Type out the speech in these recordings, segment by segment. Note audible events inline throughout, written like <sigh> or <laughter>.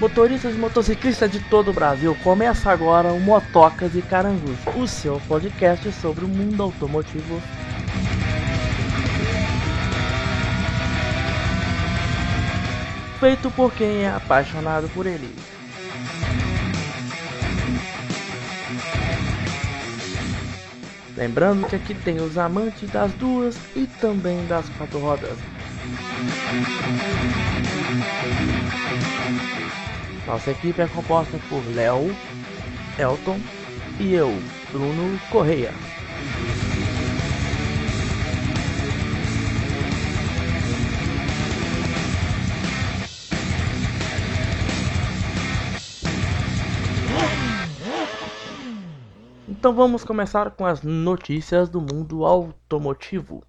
Motoristas e motociclistas de todo o Brasil, começa agora o Motocas e Carangus, o seu podcast sobre o mundo automotivo. Feito por quem é apaixonado por ele. Lembrando que aqui tem os amantes das duas e também das quatro rodas. Nossa equipe é composta por Léo, Elton e eu, Bruno Correia. Então vamos começar com as notícias do mundo automotivo.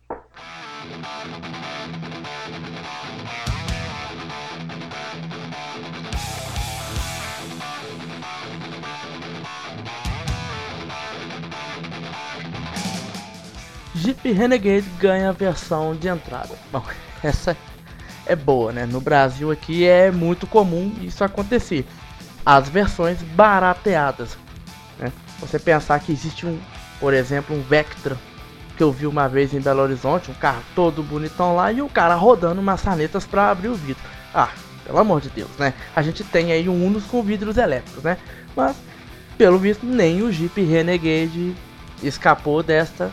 Jeep Renegade ganha versão de entrada. Bom, <laughs> essa é boa, né? No Brasil aqui é muito comum isso acontecer. As versões barateadas. Né? Você pensar que existe um, por exemplo, um Vectra que eu vi uma vez em Belo Horizonte, um carro todo bonitão lá e o cara rodando maçanetas para abrir o vidro. Ah, pelo amor de Deus, né? A gente tem aí um Unos com vidros elétricos, né? Mas pelo visto nem o Jeep Renegade escapou desta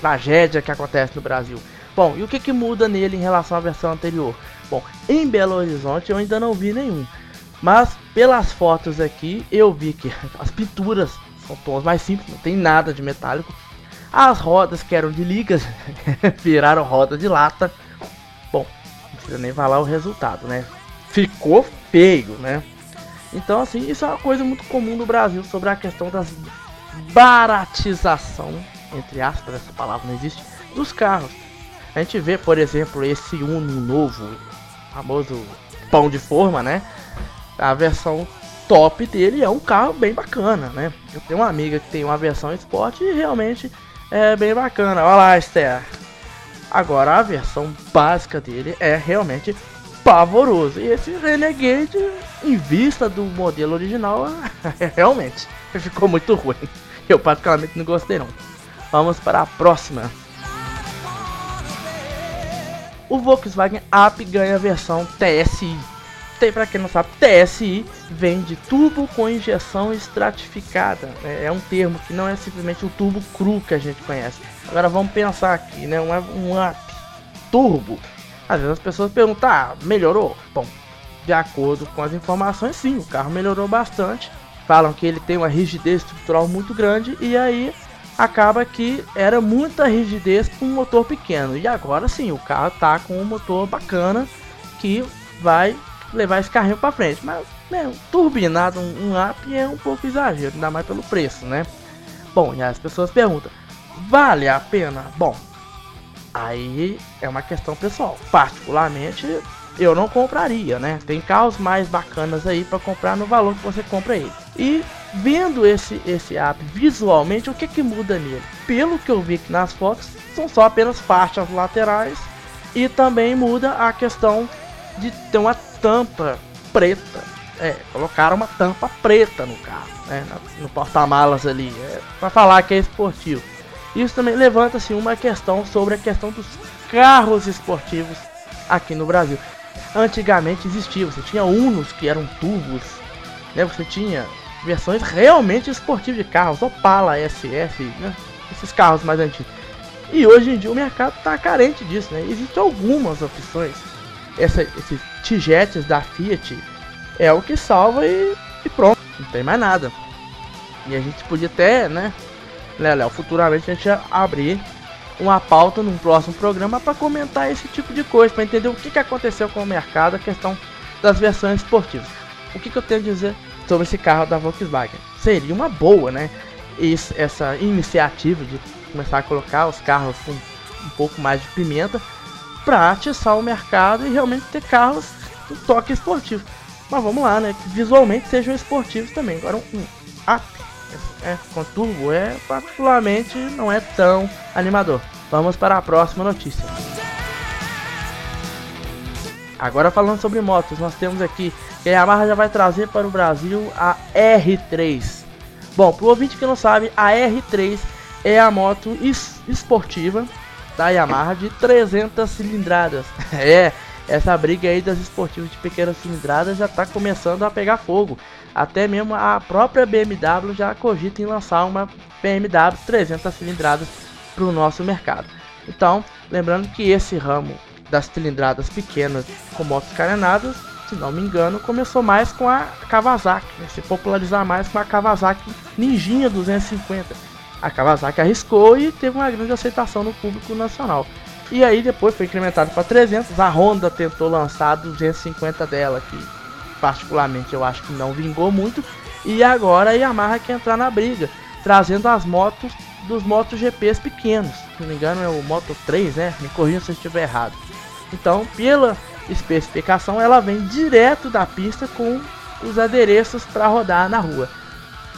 tragédia que acontece no Brasil. Bom, e o que, que muda nele em relação à versão anterior? Bom, em Belo Horizonte eu ainda não vi nenhum. Mas pelas fotos aqui eu vi que <laughs> as pinturas são tons mais simples, não tem nada de metálico. As rodas que eram de ligas <laughs> viraram roda de lata. Bom, não precisa nem falar o resultado, né? Ficou feio, né? Então assim, isso é uma coisa muito comum no Brasil sobre a questão das baratização entre aspas, essa palavra não existe, dos carros. A gente vê, por exemplo, esse Uno novo, famoso pão de forma, né? A versão top dele é um carro bem bacana, né? Eu tenho uma amiga que tem uma versão esporte e realmente é bem bacana. Olha lá, Esther. Agora a versão básica dele é realmente pavoroso. E esse Renegade, em vista do modelo original, <laughs> realmente ficou muito ruim. Eu particularmente não gostei não. Vamos para a próxima. O Volkswagen Up ganha a versão TSI. Tem para quem não sabe, TSI vem de turbo com injeção estratificada. É, é um termo que não é simplesmente o turbo cru que a gente conhece. Agora vamos pensar aqui, né? Um, um up turbo. Às vezes as pessoas perguntam, ah, melhorou? Bom, de acordo com as informações, sim, o carro melhorou bastante. Falam que ele tem uma rigidez estrutural muito grande e aí acaba que era muita rigidez para um motor pequeno. E agora sim, o carro tá com um motor bacana que vai levar esse carrinho para frente. Mas né, turbinado, um, um up é um pouco exagero, ainda mais pelo preço, né? Bom, e as pessoas perguntam: vale a pena? Bom, aí é uma questão pessoal. Particularmente, eu não compraria, né? Tem carros mais bacanas aí para comprar no valor que você compra ele. E vendo esse esse app visualmente, o que que muda nele? Pelo que eu vi aqui nas fotos, são só apenas faixas laterais e também muda a questão de ter uma tampa preta. É, colocaram uma tampa preta no carro, né, no porta-malas ali, é, para falar que é esportivo. Isso também levanta-se uma questão sobre a questão dos carros esportivos aqui no Brasil. Antigamente existia, você tinha Unos que eram tubos, né? Você tinha versões realmente esportivas de carros, Opala, SF, né? esses carros mais antigos. E hoje em dia o mercado está carente disso, né? Existem algumas opções. Essa, esses tijetes da Fiat é o que salva e, e, pronto, não tem mais nada. E a gente podia até, né, Léo, futuramente a gente abrir uma pauta num próximo programa para comentar esse tipo de coisa, para entender o que, que aconteceu com o mercado, a questão das versões esportivas. O que, que eu tenho a dizer sobre esse carro da Volkswagen. Seria uma boa, né? Esse, essa iniciativa de começar a colocar os carros com um pouco mais de pimenta para atiçar o mercado e realmente ter carros com toque esportivo. Mas vamos lá, né? Que visualmente sejam esportivos também. Agora um, up é, com turbo é particularmente não é tão animador. Vamos para a próxima notícia. Agora falando sobre motos, nós temos aqui que a Yamaha já vai trazer para o Brasil a R3. Bom, para o ouvinte que não sabe, a R3 é a moto es esportiva da Yamaha de 300 cilindradas. <laughs> é, essa briga aí das esportivas de pequenas cilindradas já está começando a pegar fogo. Até mesmo a própria BMW já cogita em lançar uma BMW 300 cilindradas para o nosso mercado. Então, lembrando que esse ramo das cilindradas pequenas com motos carenadas, se não me engano, começou mais com a Kawasaki, né? se popularizar mais com a Kawasaki Ninjinha 250. A Kawasaki arriscou e teve uma grande aceitação no público nacional. E aí depois foi incrementado para 300. A Honda tentou lançar 250 dela, que particularmente eu acho que não vingou muito. E agora a Yamaha quer entrar na briga, trazendo as motos dos MotoGPs pequenos. Se não me engano é o Moto 3, né? Me corrija se eu estiver errado. Então, pela especificação, ela vem direto da pista com os adereços para rodar na rua.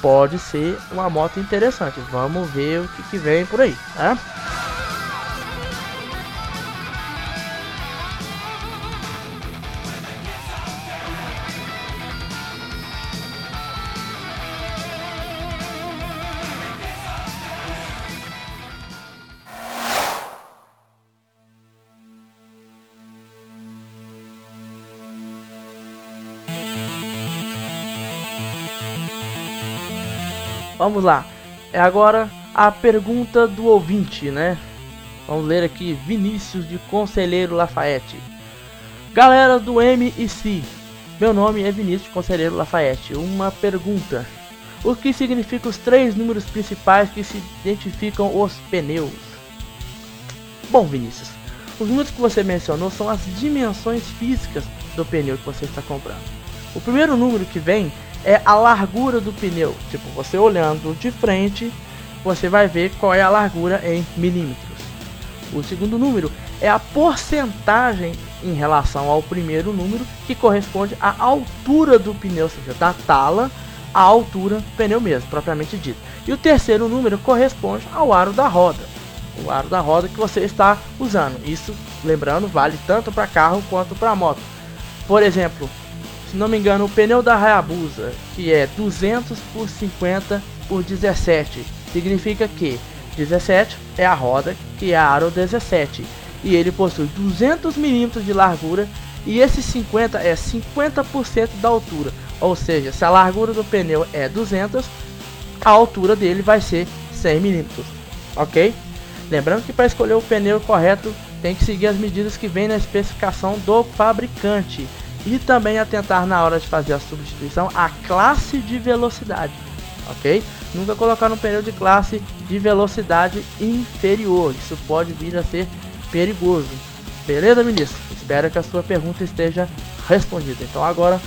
Pode ser uma moto interessante. Vamos ver o que, que vem por aí, tá? Vamos lá. É agora a pergunta do ouvinte, né? Vamos ler aqui Vinícius de Conselheiro Lafayette. Galera do MIC, meu nome é Vinícius de Conselheiro Lafayette. Uma pergunta: O que significam os três números principais que se identificam os pneus? Bom, Vinícius, os números que você mencionou são as dimensões físicas do pneu que você está comprando. O primeiro número que vem é a largura do pneu. Tipo, você olhando de frente, você vai ver qual é a largura em milímetros. O segundo número é a porcentagem em relação ao primeiro número, que corresponde à altura do pneu, ou seja, da tala à altura do pneu mesmo, propriamente dito. E o terceiro número corresponde ao aro da roda, o aro da roda que você está usando. Isso, lembrando, vale tanto para carro quanto para moto. Por exemplo, se não me engano, o pneu da Hayabusa, que é 200 por 50 por 17, significa que 17 é a roda, que é a aro 17, e ele possui 200 milímetros de largura e esse 50 é 50% da altura. Ou seja, se a largura do pneu é 200, a altura dele vai ser 100 milímetros, ok? Lembrando que para escolher o pneu correto tem que seguir as medidas que vem na especificação do fabricante e também atentar na hora de fazer a substituição a classe de velocidade, ok? Nunca colocar um pneu de classe de velocidade inferior, isso pode vir a ser perigoso. Beleza, ministro? Espero que a sua pergunta esteja respondida. Então agora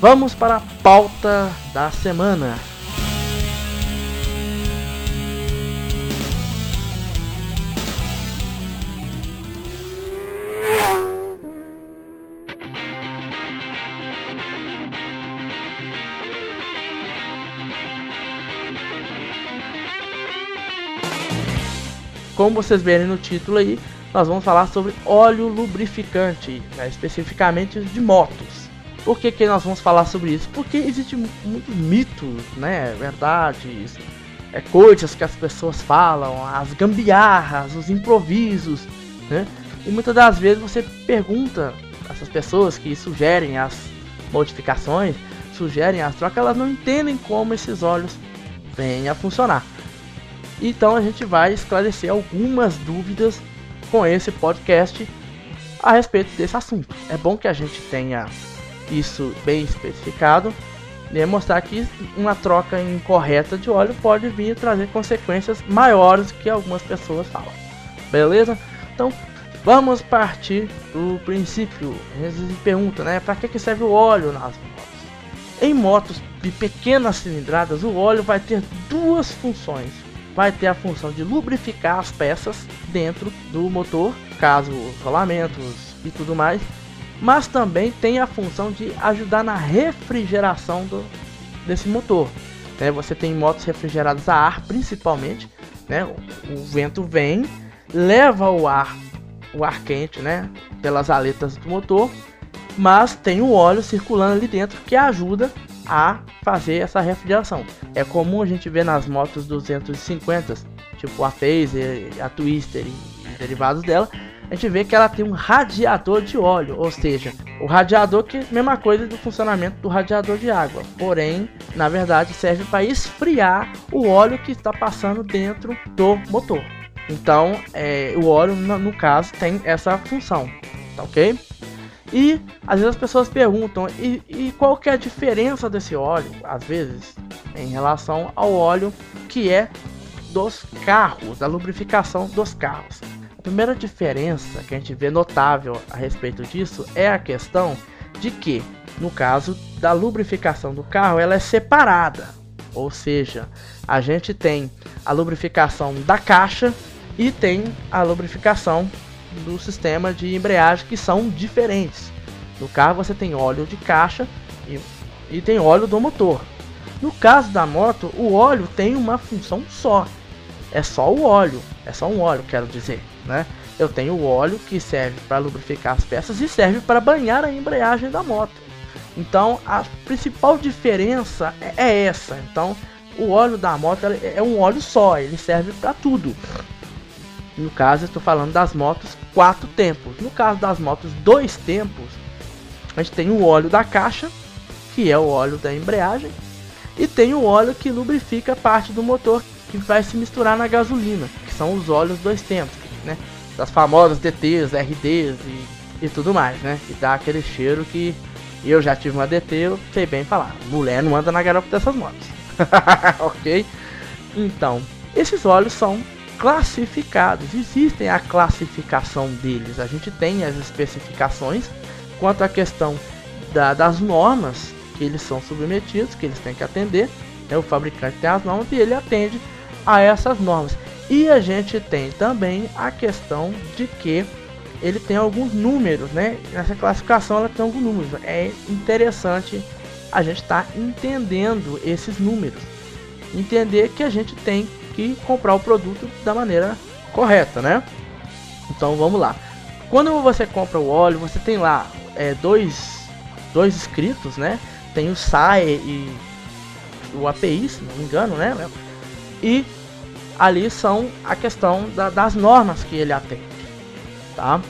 vamos para a pauta da semana. Como vocês verem no título aí, nós vamos falar sobre óleo lubrificante, né, especificamente de motos. Por que, que nós vamos falar sobre isso? Porque existe muitos mitos, né? Verdades, é, coisas que as pessoas falam, as gambiarras, os improvisos, né? E muitas das vezes você pergunta essas pessoas que sugerem as modificações, sugerem as trocas, elas não entendem como esses óleos vêm a funcionar. Então a gente vai esclarecer algumas dúvidas com esse podcast a respeito desse assunto. É bom que a gente tenha isso bem especificado e mostrar que uma troca incorreta de óleo pode vir trazer consequências maiores que algumas pessoas falam. Beleza? Então vamos partir do princípio. Às vezes pergunta, né? Para que, que serve o óleo nas motos? Em motos de pequenas cilindradas, o óleo vai ter duas funções vai ter a função de lubrificar as peças dentro do motor, caso rolamentos e tudo mais, mas também tem a função de ajudar na refrigeração do, desse motor. Né? Você tem motos refrigeradas a ar, principalmente, né? o vento vem, leva o ar, o ar quente, né? pelas aletas do motor mas tem o óleo circulando ali dentro que ajuda a fazer essa refrigeração. É comum a gente ver nas motos 250, tipo a Phaser, a Twister e derivados dela, a gente vê que ela tem um radiador de óleo, ou seja, o radiador que é a mesma coisa do funcionamento do radiador de água, porém, na verdade, serve para esfriar o óleo que está passando dentro do motor. Então, é, o óleo, no, caso, tem essa função, tá ok? E às vezes as pessoas perguntam, e, e qual que é a diferença desse óleo, às vezes, em relação ao óleo que é dos carros, da lubrificação dos carros. A primeira diferença que a gente vê notável a respeito disso é a questão de que, no caso da lubrificação do carro, ela é separada. Ou seja, a gente tem a lubrificação da caixa e tem a lubrificação do sistema de embreagem que são diferentes. No carro você tem óleo de caixa e, e tem óleo do motor. No caso da moto, o óleo tem uma função só. É só o óleo, é só um óleo, quero dizer né? Eu tenho o óleo que serve para lubrificar as peças e serve para banhar a embreagem da moto. Então a principal diferença é, é essa. Então o óleo da moto é um óleo só, ele serve para tudo. No caso, estou falando das motos quatro tempos. No caso das motos dois tempos, a gente tem o óleo da caixa, que é o óleo da embreagem, e tem o óleo que lubrifica parte do motor que vai se misturar na gasolina, que são os óleos dois tempos né? Das famosas DTs, RDs e, e tudo mais, né? Que dá aquele cheiro que eu já tive uma DT, eu sei bem falar. Mulher não anda na garupa dessas motos. <laughs> ok? Então, esses óleos são classificados. Existem a classificação deles. A gente tem as especificações quanto à questão da, das normas que eles são submetidos, que eles têm que atender. Né? O fabricante tem as normas e ele atende a essas normas. E a gente tem também a questão de que ele tem alguns números, né? Nessa classificação ela tem alguns números. É interessante a gente estar tá entendendo esses números. Entender que a gente tem que comprar o produto da maneira correta, né? Então vamos lá. Quando você compra o óleo, você tem lá é, dois, dois escritos, né? Tem o SAE e o API, se não me engano, né? E ali são a questão da, das normas que ele atende, tá?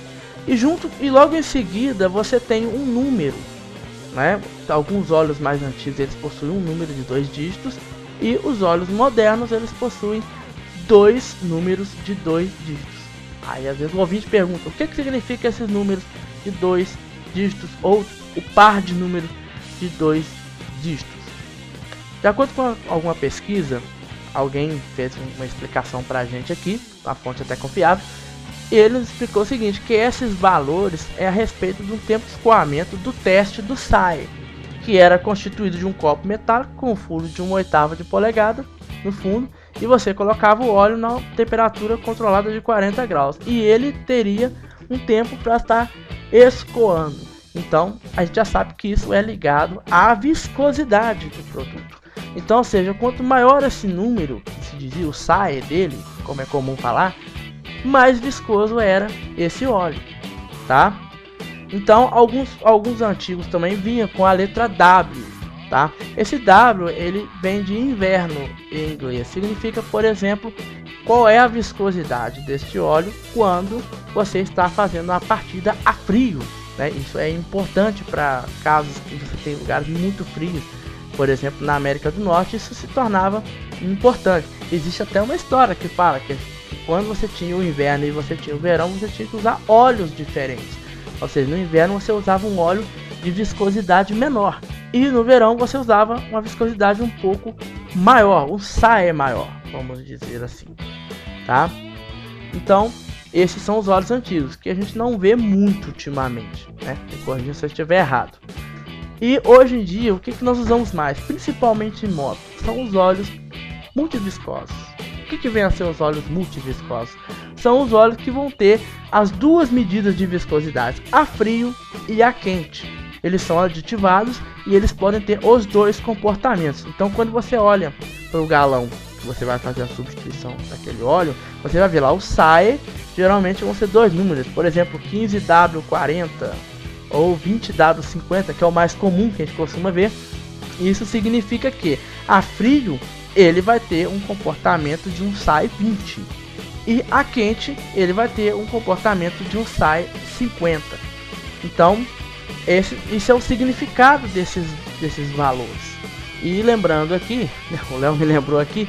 E junto e logo em seguida você tem um número, né? Alguns óleos mais antigos eles possuem um número de dois dígitos e os óleos modernos eles possuem dois números de dois dígitos. Aí às vezes o ouvinte pergunta o que, que significa esses números de dois dígitos ou o par de números de dois dígitos. De acordo com alguma pesquisa, alguém fez uma explicação pra gente aqui, a fonte até confiável. E ele explicou o seguinte, que esses valores é a respeito do tempo de escoamento do teste do SAE, que era constituído de um copo metálico com fundo de uma oitava de polegada no fundo, e você colocava o óleo na temperatura controlada de 40 graus, e ele teria um tempo para estar escoando. Então, a gente já sabe que isso é ligado à viscosidade do produto. Então, ou seja, quanto maior esse número, que se dizia o SAE dele, como é comum falar, mais viscoso era esse óleo, tá? Então, alguns, alguns antigos também vinham com a letra W, tá? Esse W, ele vem de inverno em inglês. Significa, por exemplo, qual é a viscosidade deste óleo quando você está fazendo a partida a frio, né? Isso é importante para casos que você tem lugares muito frios por exemplo, na América do Norte, isso se tornava importante. Existe até uma história que fala que quando você tinha o inverno e você tinha o verão, você tinha que usar óleos diferentes. Ou seja, no inverno você usava um óleo de viscosidade menor e no verão você usava uma viscosidade um pouco maior, um saé maior, vamos dizer assim, tá? Então, esses são os óleos antigos que a gente não vê muito ultimamente, né? Me corrija se eu estiver errado. E hoje em dia, o que, que nós usamos mais, principalmente em moto, são os óleos multiviscosos. Que, que vem a ser os óleos multiviscosos? São os óleos que vão ter as duas medidas de viscosidade, a frio e a quente. Eles são aditivados e eles podem ter os dois comportamentos. Então, quando você olha para o galão que você vai fazer a substituição daquele óleo, você vai ver lá o SAE, geralmente vão ser dois números, por exemplo, 15W40 ou 20W50, que é o mais comum que a gente costuma ver. Isso significa que a frio ele vai ter um comportamento de um SAI 20 e a quente ele vai ter um comportamento de um SAI 50. Então, esse, esse é o significado desses, desses valores. E lembrando aqui, <laughs> o Léo me lembrou aqui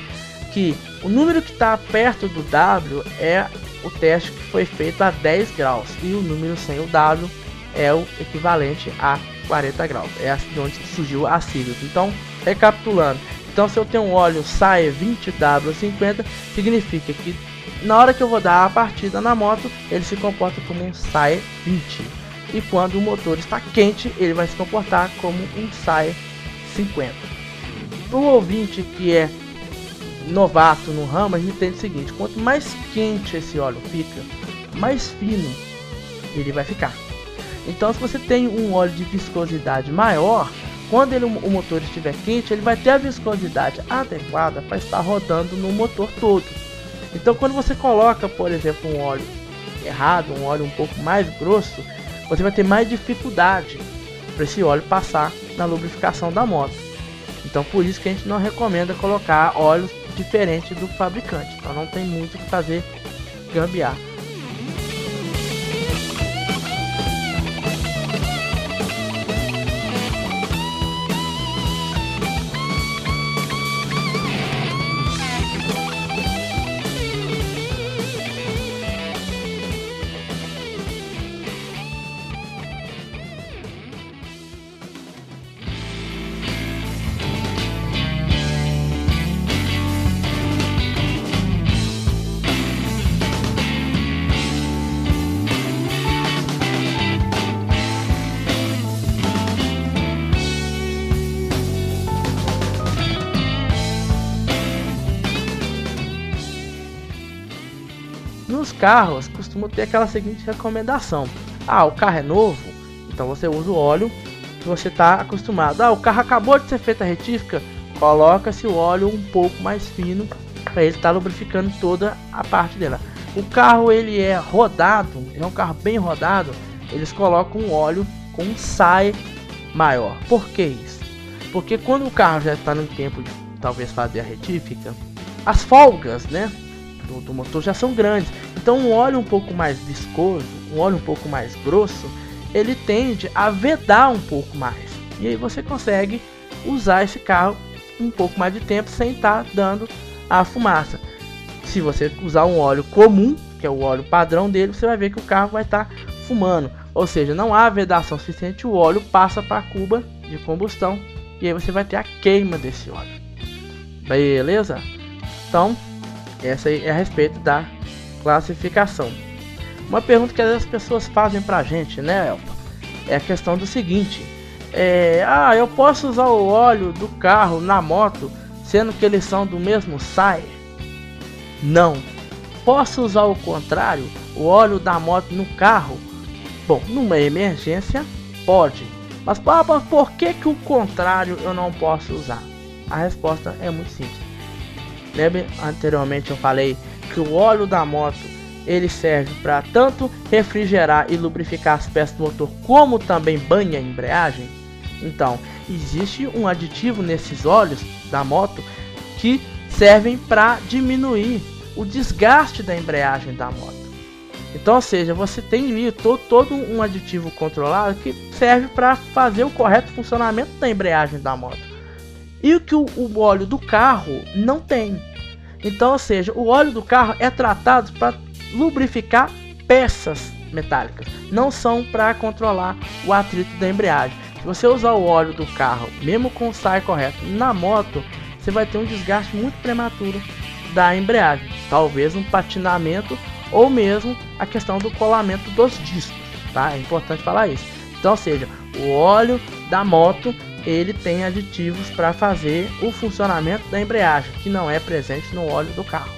que o número que está perto do W é o teste que foi feito a 10 graus e o número sem o W é o equivalente a 40 graus. É assim de onde surgiu a sigla. Então, recapitulando, então se eu tenho um óleo SAE 20W50, significa que na hora que eu vou dar a partida na moto, ele se comporta como um SAE 20. E quando o motor está quente, ele vai se comportar como um SAE 50. Para o ouvinte que é novato no ramo, a gente entende o seguinte: quanto mais quente esse óleo fica, mais fino ele vai ficar. Então, se você tem um óleo de viscosidade maior, quando ele, o motor estiver quente, ele vai ter a viscosidade adequada para estar rodando no motor todo. Então, quando você coloca, por exemplo, um óleo errado, um óleo um pouco mais grosso, você vai ter mais dificuldade para esse óleo passar na lubrificação da moto. Então, por isso que a gente não recomenda colocar óleos diferentes do fabricante. Então, não tem muito o que fazer gambiar. Carros costuma ter aquela seguinte recomendação: ah, o carro é novo, então você usa o óleo que você está acostumado. Ah, o carro acabou de ser feita a retífica, coloca-se o óleo um pouco mais fino para ele estar tá lubrificando toda a parte dela. O carro ele é rodado, é um carro bem rodado, eles colocam um óleo com um SAI maior. Por que isso? Porque quando o carro já está no tempo de talvez fazer a retífica, as folgas, né, do, do motor já são grandes. Então um óleo um pouco mais viscoso, um óleo um pouco mais grosso, ele tende a vedar um pouco mais. E aí você consegue usar esse carro um pouco mais de tempo sem estar tá dando a fumaça. Se você usar um óleo comum, que é o óleo padrão dele, você vai ver que o carro vai estar tá fumando. Ou seja, não há vedação suficiente, o óleo passa para a cuba de combustão e aí você vai ter a queima desse óleo. Beleza? Então, essa é a respeito da classificação. Uma pergunta que as pessoas fazem pra gente, né, Elton? É a questão do seguinte: é, ah, eu posso usar o óleo do carro na moto, sendo que eles são do mesmo SAI? Não. Posso usar o contrário, o óleo da moto no carro? Bom, numa emergência, pode. Mas, papa, por que, que o contrário eu não posso usar? A resposta é muito simples. Lembra anteriormente eu falei que o óleo da moto ele serve para tanto refrigerar e lubrificar as peças do motor, como também banha a embreagem. Então, existe um aditivo nesses óleos da moto que servem para diminuir o desgaste da embreagem da moto. Então, ou seja, você tem ali todo, todo um aditivo controlado que serve para fazer o correto funcionamento da embreagem da moto. E o que o, o óleo do carro não tem. Então, ou seja, o óleo do carro é tratado para lubrificar peças metálicas, não são para controlar o atrito da embreagem. Se você usar o óleo do carro, mesmo com o SAI correto, na moto, você vai ter um desgaste muito prematuro da embreagem, talvez um patinamento ou mesmo a questão do colamento dos discos, tá? É importante falar isso. Então, ou seja, o óleo da moto ele tem aditivos para fazer o funcionamento da embreagem, que não é presente no óleo do carro.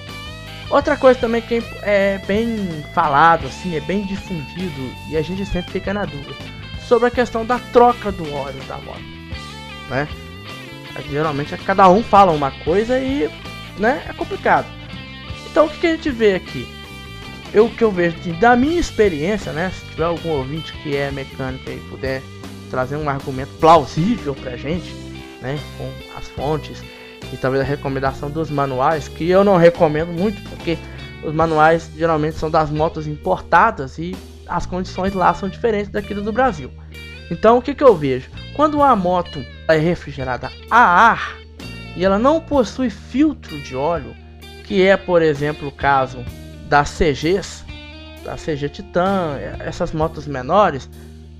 Outra coisa também que é bem falado, assim, é bem difundido e a gente sempre fica na dúvida sobre a questão da troca do óleo da moto, né? Geralmente cada um fala uma coisa e, né, é complicado. Então o que, que a gente vê aqui? eu que eu vejo assim, da minha experiência, né? Se tiver algum ouvinte que é mecânico e puder trazer um argumento plausível pra gente, né? Com as fontes e talvez a recomendação dos manuais, que eu não recomendo muito, porque os manuais geralmente são das motos importadas e as condições lá são diferentes daquilo do Brasil. Então o que, que eu vejo? Quando uma moto é refrigerada a ar e ela não possui filtro de óleo, que é por exemplo o caso das CGs, da CG Titan, essas motos menores,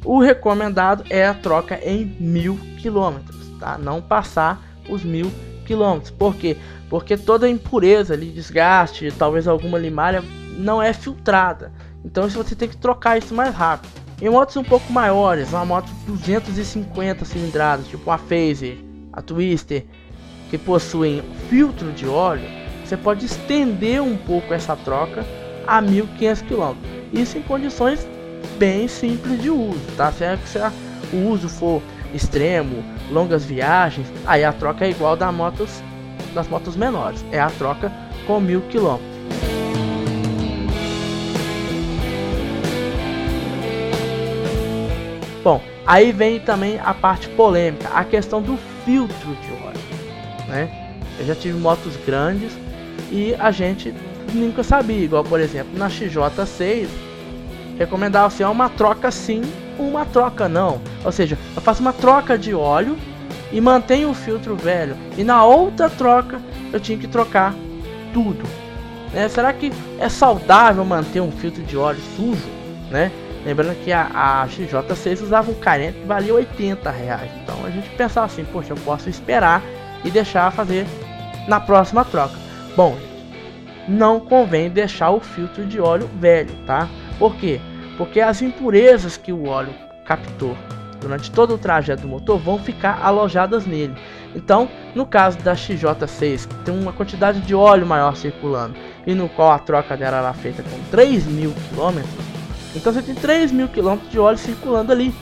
o recomendado é a troca em mil quilômetros, tá? Não passar os mil quilômetros. Por quê? Porque toda impureza ali, desgaste, talvez alguma limalha, não é filtrada. Então você tem que trocar isso mais rápido. Em motos um pouco maiores, uma moto 250 cilindradas, tipo a Phaser, a Twister, que possuem filtro de óleo, você pode estender um pouco essa troca a 1500 km. Isso em condições bem simples de uso, tá? É, se o uso for extremo, longas viagens, aí a troca é igual da motos, das motos menores, é a troca com 1000 km. Bom, aí vem também a parte polêmica, a questão do filtro de óleo, né? Eu já tive motos grandes e a gente nunca sabia, igual por exemplo na XJ6 recomendava assim, uma troca sim, uma troca não. Ou seja, eu faço uma troca de óleo e mantenho o filtro velho. E na outra troca eu tinha que trocar tudo. Né? Será que é saudável manter um filtro de óleo sujo? Né? Lembrando que a, a XJ6 usava um carente que valia 80 reais. Então a gente pensava assim, poxa, eu posso esperar e deixar fazer na próxima troca. Bom, não convém deixar o filtro de óleo velho, tá? Por quê? Porque as impurezas que o óleo captou durante todo o trajeto do motor vão ficar alojadas nele. Então, no caso da XJ6, que tem uma quantidade de óleo maior circulando e no qual a troca dela era feita com 3 mil quilômetros, então você tem 3 mil quilômetros de óleo circulando ali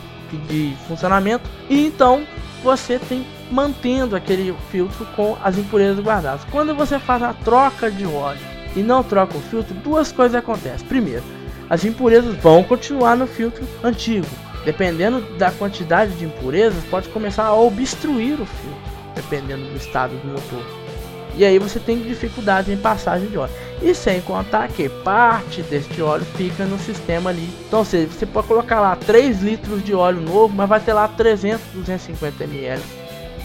de funcionamento e então você tem mantendo aquele filtro com as impurezas guardadas. Quando você faz a troca de óleo e não troca o filtro, duas coisas acontecem. Primeiro, as impurezas vão continuar no filtro antigo. Dependendo da quantidade de impurezas, pode começar a obstruir o filtro, dependendo do estado do motor. E aí você tem dificuldade em passagem de óleo. E sem contar que parte deste óleo fica no sistema ali. Então, seja, você pode colocar lá 3 litros de óleo novo, mas vai ter lá 300, 250 ml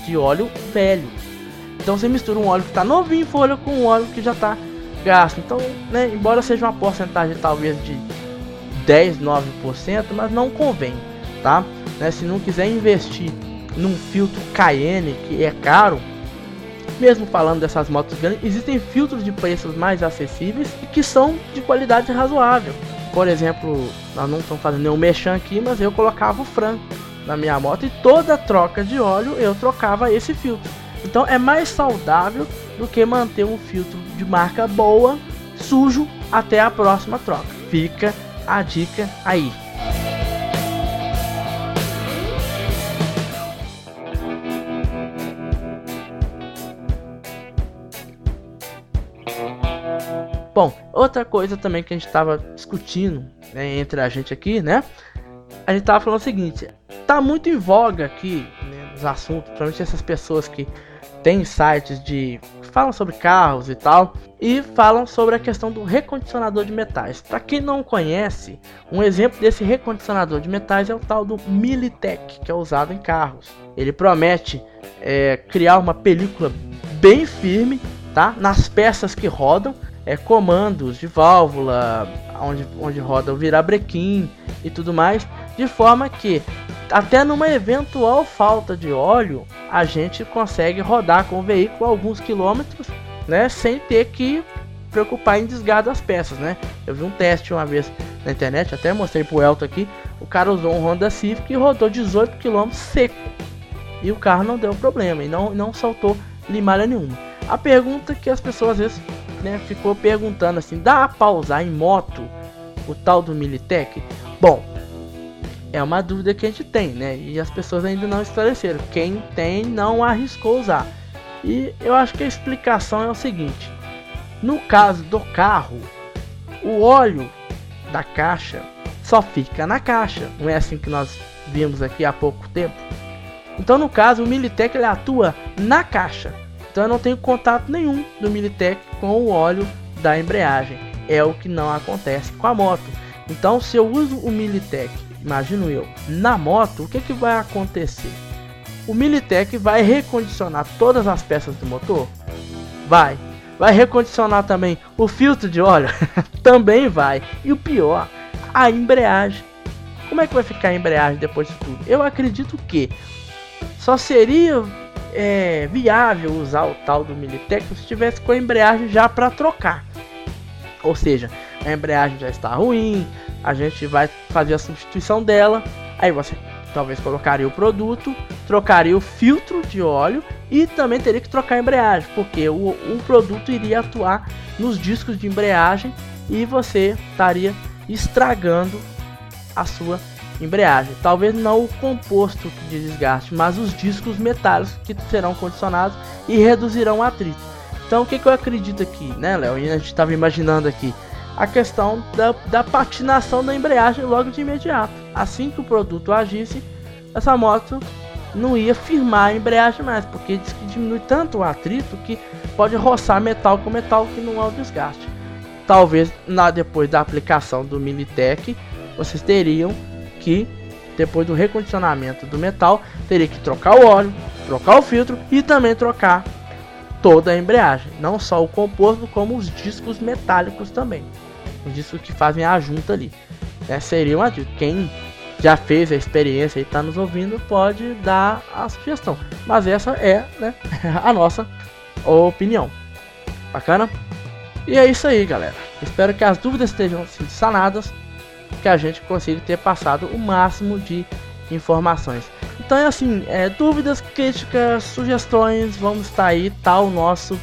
de óleo velho. Então você mistura um óleo que está novinho em folha com um óleo que já está gasto. Então, né, embora seja uma porcentagem talvez de 10, 9%, mas não convém, tá? Né, se não quiser investir num filtro Cayenne que é caro, mesmo falando dessas motos grandes, existem filtros de preços mais acessíveis e que são de qualidade razoável. Por exemplo, nós não estamos fazendo nenhum mexão aqui, mas eu colocava o Fran na minha moto e toda troca de óleo eu trocava esse filtro. Então é mais saudável do que manter um filtro de marca boa sujo até a próxima troca. Fica a dica aí. Bom, outra coisa também que a gente estava discutindo né, entre a gente aqui, né? A gente estava falando o seguinte: tá muito em voga aqui né, nos assuntos, principalmente essas pessoas que têm sites de falam sobre carros e tal e falam sobre a questão do recondicionador de metais. Para quem não conhece, um exemplo desse recondicionador de metais é o tal do Militech, que é usado em carros. Ele promete é, criar uma película bem firme, tá, nas peças que rodam, é, comandos de válvula, onde, onde roda o virabrequim e tudo mais, de forma que até numa eventual falta de óleo, a gente consegue rodar com o veículo alguns quilômetros, né, sem ter que preocupar em desgaste das peças, né? Eu vi um teste uma vez na internet, até mostrei pro Elton aqui, o cara usou um Honda Civic e rodou 18 km seco. E o carro não deu problema e não não soltou limalha nenhuma. A pergunta que as pessoas às vezes, né, ficou perguntando assim, dá para usar em moto o tal do Militech? Bom, é uma dúvida que a gente tem, né? E as pessoas ainda não esclareceram. Quem tem não arriscou usar. E eu acho que a explicação é o seguinte: no caso do carro, o óleo da caixa só fica na caixa. Não é assim que nós vimos aqui há pouco tempo. Então, no caso, o Militec ele atua na caixa. Então, eu não tenho contato nenhum do Militec com o óleo da embreagem. É o que não acontece com a moto. Então, se eu uso o Militec, imagino eu, na moto, o que, que vai acontecer? O Militec vai recondicionar todas as peças do motor? Vai. Vai recondicionar também o filtro de óleo? <laughs> também vai. E o pior, a embreagem. Como é que vai ficar a embreagem depois de tudo? Eu acredito que só seria é, viável usar o tal do Militec se tivesse com a embreagem já para trocar. Ou seja, a embreagem já está ruim, a gente vai fazer a substituição dela, aí você talvez colocaria o produto, trocaria o filtro de óleo e também teria que trocar a embreagem, porque o, o produto iria atuar nos discos de embreagem e você estaria estragando a sua embreagem. Talvez não o composto de desgaste, mas os discos metálicos que serão condicionados e reduzirão o atrito. Então o que, que eu acredito aqui, né, Léo? E a gente estava imaginando aqui a questão da, da patinação da embreagem logo de imediato. Assim que o produto agisse, essa moto não ia firmar a embreagem mais, porque diz que diminui tanto o atrito que pode roçar metal com metal que não há o desgaste talvez na depois da aplicação do Militec, vocês teriam que depois do recondicionamento do metal, teria que trocar o óleo, trocar o filtro e também trocar toda a embreagem, não só o composto, como os discos metálicos também. Os discos que fazem a junta ali. Essa seria uma dica. Quem já fez a experiência e está nos ouvindo pode dar a sugestão. Mas essa é né, <laughs> a nossa opinião. Bacana? E é isso aí, galera. Espero que as dúvidas estejam sido sanadas, que a gente consiga ter passado o máximo de informações. Então é assim, é, dúvidas, críticas, sugestões, vamos estar aí, tá o nosso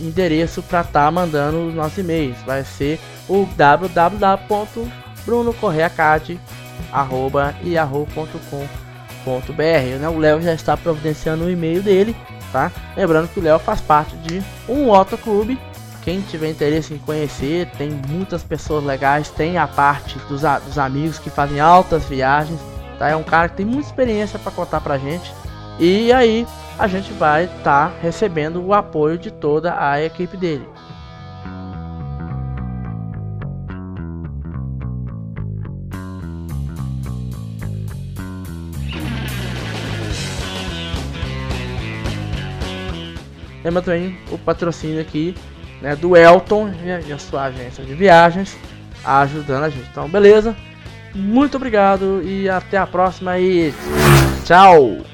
endereço para estar tá mandando os nossos e-mails. Vai ser o www.brunocorreacad@yahoo.com.br. Né? O Léo já está providenciando o e-mail dele, tá? Lembrando que o Léo faz parte de um Clube quem tiver interesse em conhecer, tem muitas pessoas legais, tem a parte dos, dos amigos que fazem altas viagens, tá? É um cara que tem muita experiência para contar pra gente. E aí a gente vai estar tá recebendo o apoio de toda a equipe dele. Lembra também o patrocínio aqui né, do Elton e a sua agência de viagens ajudando a gente. Então, beleza? Muito obrigado e até a próxima e tchau!